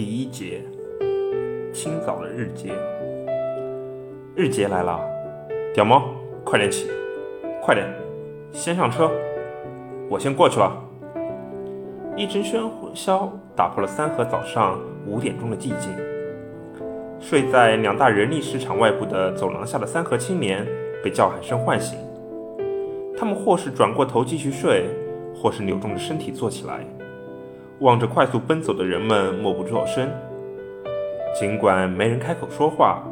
第一节，清早的日结。日结来了，屌毛，快点起，快点，先上车，我先过去了。一阵喧嚣打破了三河早上五点钟的寂静。睡在两大人力市场外部的走廊下的三河青年被叫喊声唤醒，他们或是转过头继续睡，或是扭动着身体坐起来。望着快速奔走的人们，默不作声。尽管没人开口说话，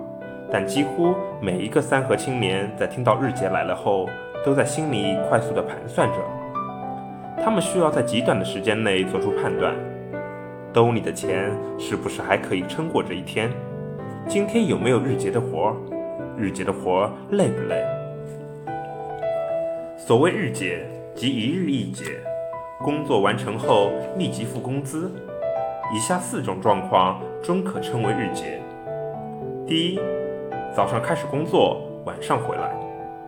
但几乎每一个三河青年在听到日结来了后，都在心里快速地盘算着。他们需要在极短的时间内做出判断：兜里的钱是不是还可以撑过这一天？今天有没有日结的活？日结的活累不累？所谓日结，即一日一结。工作完成后立即付工资，以下四种状况均可称为日结。第一，早上开始工作，晚上回来，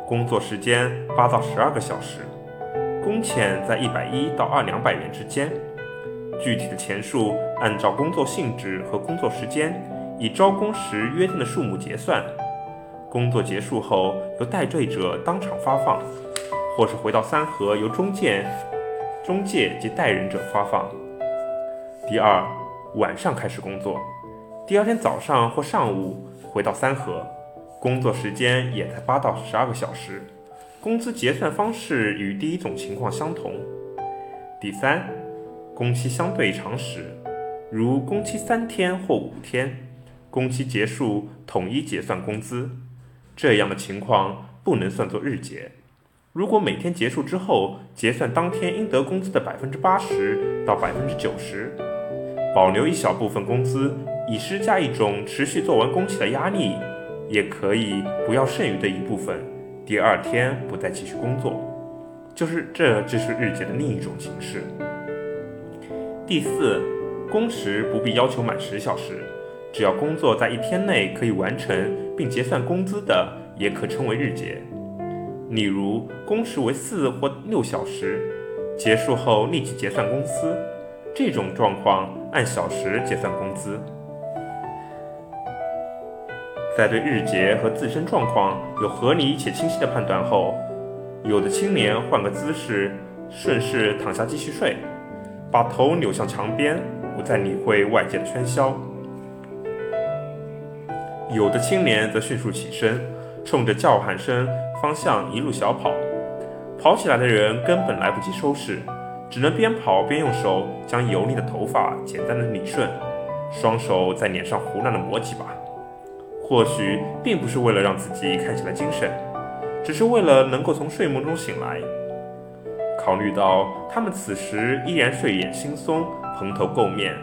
工作时间八到十二个小时，工钱在一百一到二两百元之间，具体的钱数按照工作性质和工作时间，以招工时约定的数目结算。工作结束后由代缀者当场发放，或是回到三河由中介。中介及代人者发放。第二，晚上开始工作，第二天早上或上午回到三河，工作时间也在八到十二个小时，工资结算方式与第一种情况相同。第三，工期相对长时，如工期三天或五天，工期结束统一结算工资，这样的情况不能算作日结。如果每天结束之后结算当天应得工资的百分之八十到百分之九十，保留一小部分工资，以施加一种持续做完工期的压力，也可以不要剩余的一部分，第二天不再继续工作，就是这就是日结的另一种形式。第四，工时不必要求满十小时，只要工作在一天内可以完成并结算工资的，也可称为日结。例如，工时为四或六小时，结束后立即结算工资，这种状况按小时结算工资。在对日结和自身状况有合理且清晰的判断后，有的青年换个姿势，顺势躺下继续睡，把头扭向墙边，不再理会外界的喧嚣；有的青年则迅速起身，冲着叫喊声。方向一路小跑，跑起来的人根本来不及收拾，只能边跑边用手将油腻的头发简单的理顺，双手在脸上胡乱的抹几把。或许并不是为了让自己看起来精神，只是为了能够从睡梦中醒来。考虑到他们此时依然睡眼惺忪、蓬头垢面，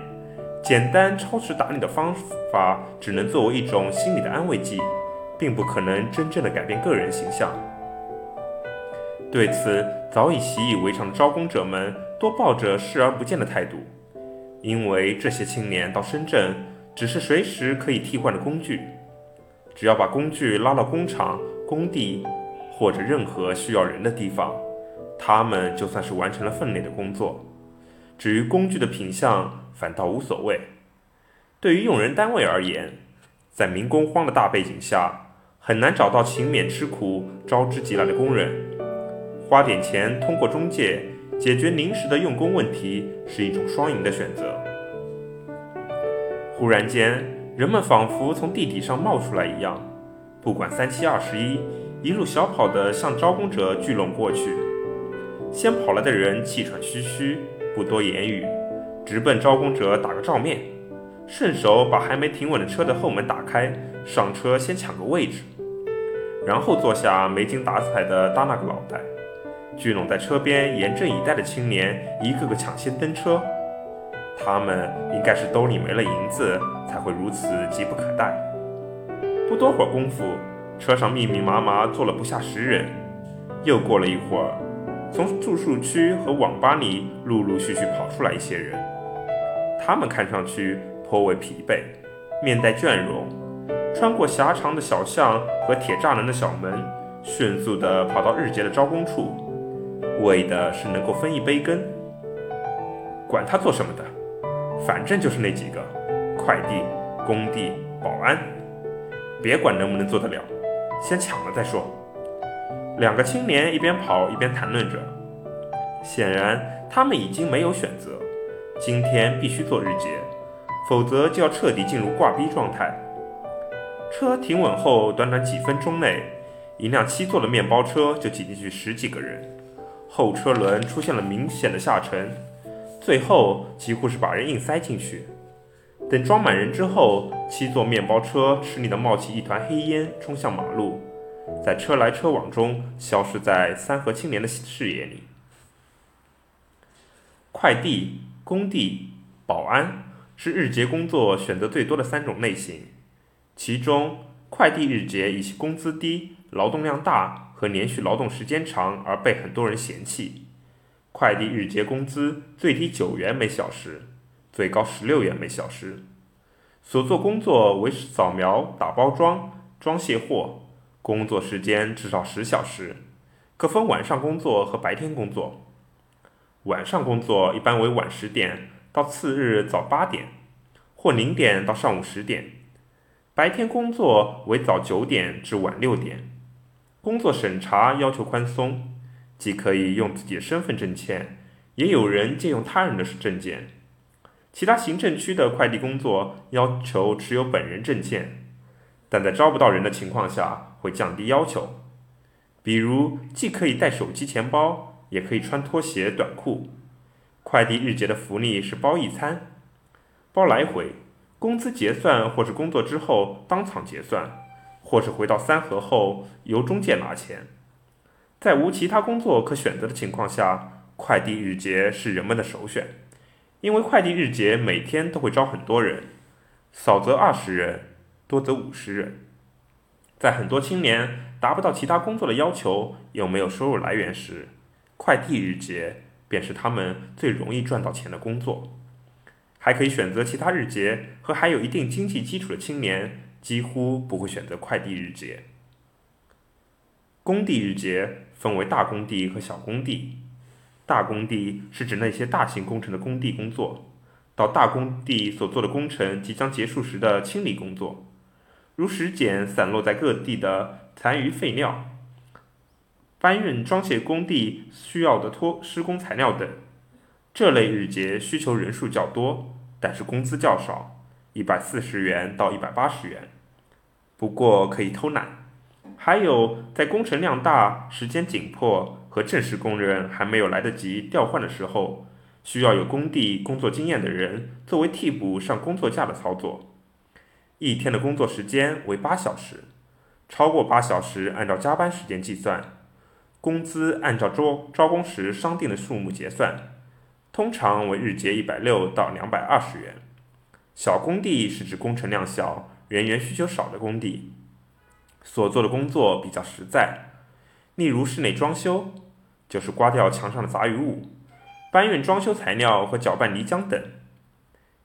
简单超时打理的方法只能作为一种心理的安慰剂。并不可能真正的改变个人形象。对此，早已习以为常的招工者们多抱着视而不见的态度，因为这些青年到深圳只是随时可以替换的工具，只要把工具拉到工厂、工地或者任何需要人的地方，他们就算是完成了分内的工作。至于工具的品相，反倒无所谓。对于用人单位而言，在民工荒的大背景下，很难找到勤勉吃苦、招之即来的工人，花点钱通过中介解决临时的用工问题是一种双赢的选择。忽然间，人们仿佛从地底上冒出来一样，不管三七二十一，一路小跑地向招工者聚拢过去。先跑来的人气喘吁吁，不多言语，直奔招工者打个照面，顺手把还没停稳的车的后门打开，上车先抢个位置。然后坐下，没精打采地搭那个脑袋。聚拢在车边严阵以待的青年，一个个抢先登车。他们应该是兜里没了银子，才会如此急不可待。不多会儿功夫，车上密密麻麻坐了不下十人。又过了一会儿，从住宿区和网吧里陆陆续续跑出来一些人。他们看上去颇为疲惫，面带倦容。穿过狭长的小巷和铁栅栏的小门，迅速地跑到日结的招工处，为的是能够分一杯羹。管他做什么的，反正就是那几个，快递、工地、保安，别管能不能做得了，先抢了再说。两个青年一边跑一边谈论着，显然他们已经没有选择，今天必须做日结，否则就要彻底进入挂逼状态。车停稳后，短短几分钟内，一辆七座的面包车就挤进去十几个人，后车轮出现了明显的下沉，最后几乎是把人硬塞进去。等装满人之后，七座面包车吃力地冒起一团黑烟，冲向马路，在车来车往中消失在三河青年的视野里。快递、工地、保安是日结工作选择最多的三种类型。其中，快递日结以其工资低、劳动量大和连续劳动时间长而被很多人嫌弃。快递日结工资最低九元每小时，最高十六元每小时。所做工作为扫描、打包装、装卸货，工作时间至少十小时，可分晚上工作和白天工作。晚上工作一般为晚十点到次日早八点，或零点到上午十点。白天工作为早九点至晚六点，工作审查要求宽松，既可以用自己的身份证件，也有人借用他人的证件。其他行政区的快递工作要求持有本人证件，但在招不到人的情况下会降低要求，比如既可以带手机、钱包，也可以穿拖鞋、短裤。快递日结的福利是包一餐，包来回。工资结算，或是工作之后当场结算，或是回到三河后由中介拿钱。在无其他工作可选择的情况下，快递日结是人们的首选，因为快递日结每天都会招很多人，少则二十人，多则五十人。在很多青年达不到其他工作的要求，又没有收入来源时，快递日结便是他们最容易赚到钱的工作。还可以选择其他日结，和还有一定经济基础的青年几乎不会选择快递日结。工地日结分为大工地和小工地。大工地是指那些大型工程的工地工作，到大工地所做的工程即将结束时的清理工作，如拾捡散落在各地的残余废料，搬运装卸工地需要的拖施工材料等。这类日结需求人数较多。但是工资较少，一百四十元到一百八十元，不过可以偷懒。还有在工程量大、时间紧迫和正式工人还没有来得及调换的时候，需要有工地工作经验的人作为替补上工作假的操作。一天的工作时间为八小时，超过八小时按照加班时间计算，工资按照招招工时商定的数目结算。通常为日结一百六到两百二十元。小工地是指工程量小、人员需求少的工地，所做的工作比较实在，例如室内装修，就是刮掉墙上的杂余物、搬运装修材料和搅拌泥浆等。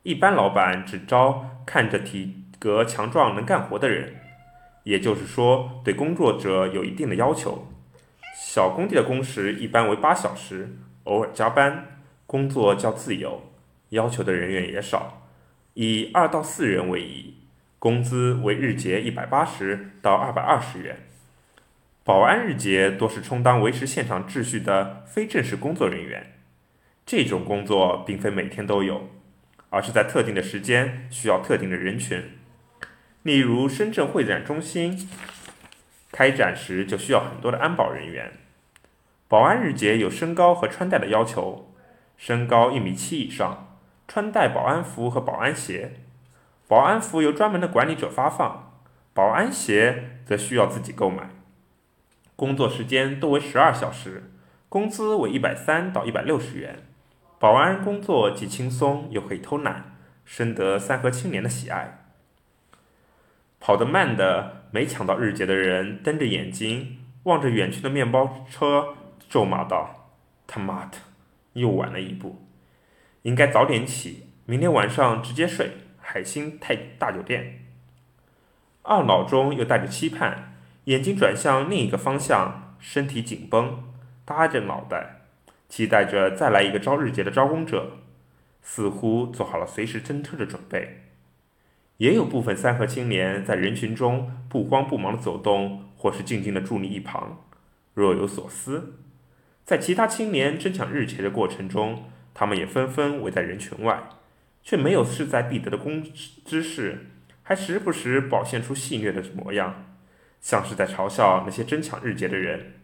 一般老板只招看着体格强壮、能干活的人，也就是说，对工作者有一定的要求。小工地的工时一般为八小时，偶尔加班。工作较自由，要求的人员也少，以二到四人为宜，工资为日结一百八十到二百二十元。保安日结多是充当维持现场秩序的非正式工作人员，这种工作并非每天都有，而是在特定的时间需要特定的人群，例如深圳会展中心开展时就需要很多的安保人员。保安日结有身高和穿戴的要求。身高一米七以上，穿戴保安服和保安鞋。保安服由专门的管理者发放，保安鞋则需要自己购买。工作时间多为十二小时，工资为一百三到一百六十元。保安工作既轻松又可以偷懒，深得三河青年的喜爱。跑得慢的没抢到日结的人瞪着眼睛望着远去的面包车，咒骂道：“他妈的！”又晚了一步，应该早点起，明天晚上直接睡海星泰大酒店。懊恼中又带着期盼，眼睛转向另一个方向，身体紧绷，耷着脑袋，期待着再来一个招日结的招工者，似乎做好了随时侦车的准备。也有部分三和青年在人群中不慌不忙地走动，或是静静地伫立一旁，若有所思。在其他青年争抢日结的过程中，他们也纷纷围在人群外，却没有势在必得的攻之势，还时不时表现出戏谑的模样，像是在嘲笑那些争抢日结的人。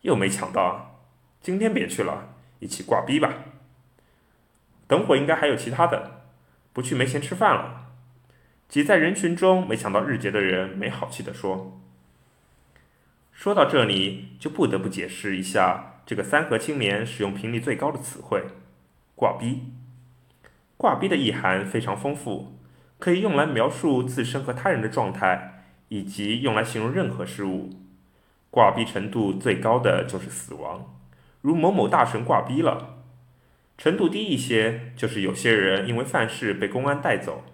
又没抢到，今天别去了，一起挂逼吧。等会应该还有其他的，不去没钱吃饭了。挤在人群中没抢到日结的人没好气地说。说到这里，就不得不解释一下这个三和青年使用频率最高的词汇“挂逼”。挂逼的意涵非常丰富，可以用来描述自身和他人的状态，以及用来形容任何事物。挂逼程度最高的就是死亡，如某某大神挂逼了；程度低一些，就是有些人因为犯事被公安带走，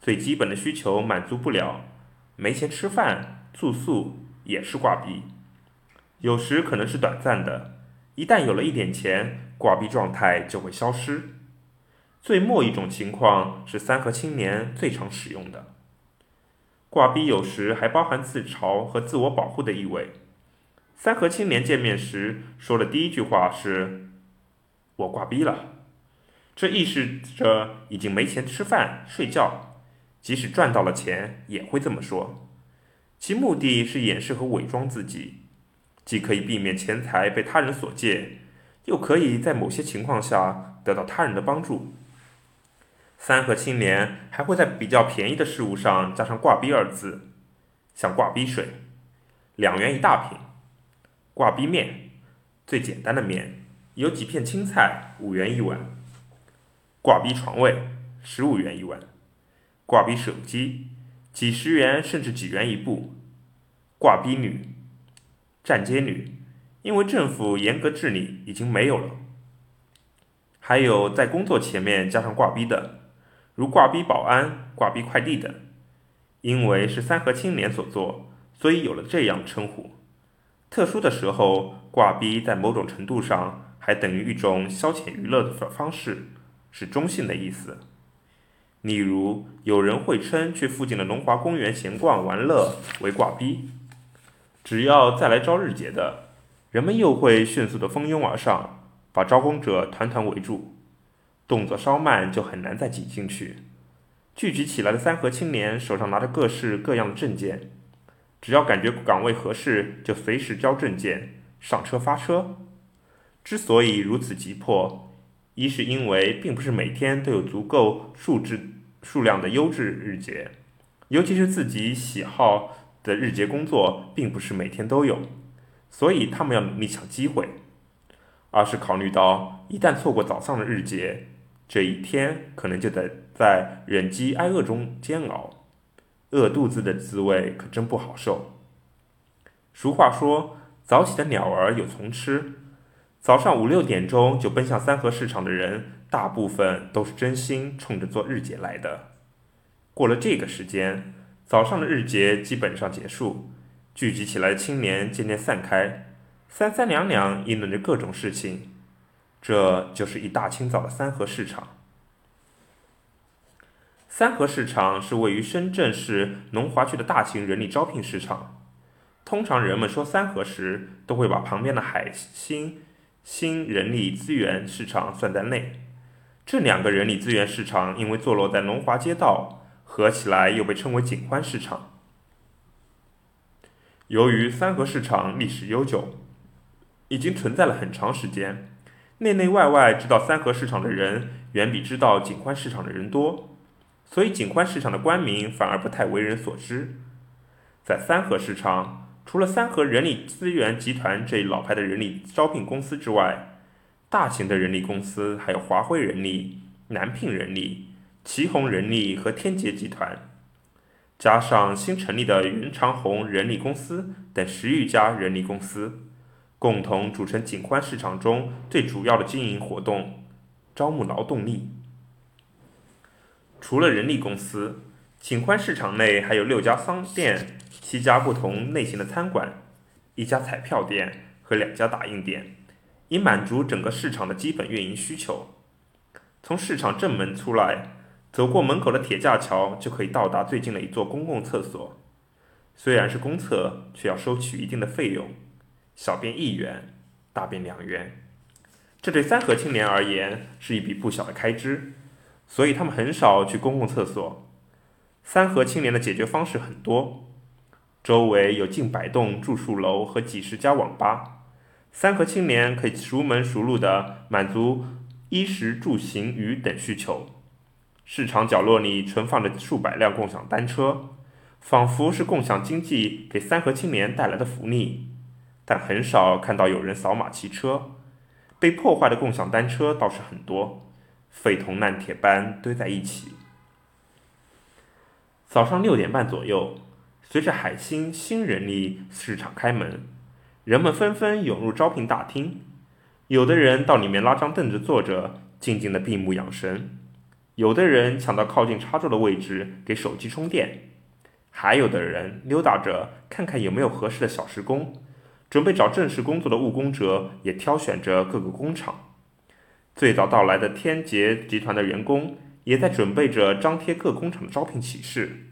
最基本的需求满足不了，没钱吃饭、住宿也是挂逼。有时可能是短暂的，一旦有了一点钱，挂逼状态就会消失。最末一种情况是三和青年最常使用的挂逼，有时还包含自嘲和自我保护的意味。三和青年见面时说的第一句话是：“我挂逼了。”这意示着已经没钱吃饭、睡觉，即使赚到了钱也会这么说。其目的是掩饰和伪装自己，既可以避免钱财被他人所借，又可以在某些情况下得到他人的帮助。三和青年还会在比较便宜的事物上加上“挂逼”二字，像挂逼水，两元一大瓶。挂逼面，最简单的面，有几片青菜，五元一碗。挂逼床位，十五元一碗。挂逼手机，几十元甚至几元一部。挂逼女，站街女，因为政府严格治理，已经没有了。还有在工作前面加上挂逼的，如挂逼保安、挂逼快递等，因为是三和青年所做，所以有了这样称呼。特殊的时候，挂逼在某种程度上还等于一种消遣娱乐的方式，是中性的意思。例如，有人会称去附近的龙华公园闲逛玩乐为挂逼。只要再来招日结的，人们又会迅速的蜂拥而上，把招工者团团围住，动作稍慢就很难再挤进去。聚集起来的三和青年手上拿着各式各样的证件。只要感觉岗位合适，就随时交证件、上车发车。之所以如此急迫，一是因为并不是每天都有足够数质数量的优质日结，尤其是自己喜好的日结工作，并不是每天都有，所以他们要努力抢机会；二是考虑到一旦错过早上的日结，这一天可能就得在忍饥挨饿中煎熬。饿肚子的滋味可真不好受。俗话说：“早起的鸟儿有虫吃。”早上五六点钟就奔向三河市场的人，大部分都是真心冲着做日结来的。过了这个时间，早上的日结基本上结束，聚集起来的青年渐渐散开，三三两两议论着各种事情。这就是一大清早的三河市场。三河市场是位于深圳市龙华区的大型人力招聘市场。通常人们说三河时，都会把旁边的海星新人力资源市场算在内。这两个人力资源市场因为坐落在龙华街道，合起来又被称为锦欢市场。由于三河市场历史悠久，已经存在了很长时间，内内外外知道三河市场的人，远比知道锦欢市场的人多。所以，景欢市场的官名反而不太为人所知。在三河市场，除了三河人力资源集团这一老牌的人力招聘公司之外，大型的人力公司还有华辉人力、南聘人力、祁宏人力和天杰集团，加上新成立的袁长虹人力公司等十余家人力公司，共同组成景欢市场中最主要的经营活动——招募劳动力。除了人力公司，景欢市场内还有六家商店、七家不同类型的餐馆、一家彩票店和两家打印店，以满足整个市场的基本运营需求。从市场正门出来，走过门口的铁架桥就可以到达最近的一座公共厕所。虽然是公厕，却要收取一定的费用，小便一元，大便两元。这对三河青年而言是一笔不小的开支，所以他们很少去公共厕所。三河青年的解决方式很多，周围有近百栋住宿楼和几十家网吧，三河青年可以熟门熟路地满足衣食住行娱等需求。市场角落里存放着数百辆共享单车，仿佛是共享经济给三河青年带来的福利，但很少看到有人扫码骑车。被破坏的共享单车倒是很多，废铜烂铁般堆在一起。早上六点半左右，随着海星新人力市场开门，人们纷纷涌入招聘大厅。有的人到里面拉张凳子坐着，静静的闭目养神；有的人抢到靠近插座的位置给手机充电；还有的人溜达着看看有没有合适的小时工。准备找正式工作的务工者也挑选着各个工厂。最早到来的天杰集团的员工也在准备着张贴各工厂的招聘启事。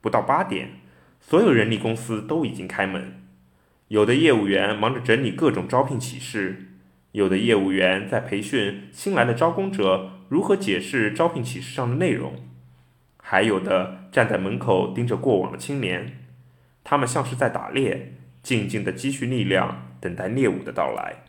不到八点，所有人力公司都已经开门。有的业务员忙着整理各种招聘启事，有的业务员在培训新来的招工者如何解释招聘启事上的内容，还有的站在门口盯着过往的青年，他们像是在打猎。静静的积蓄力量，等待猎物的到来。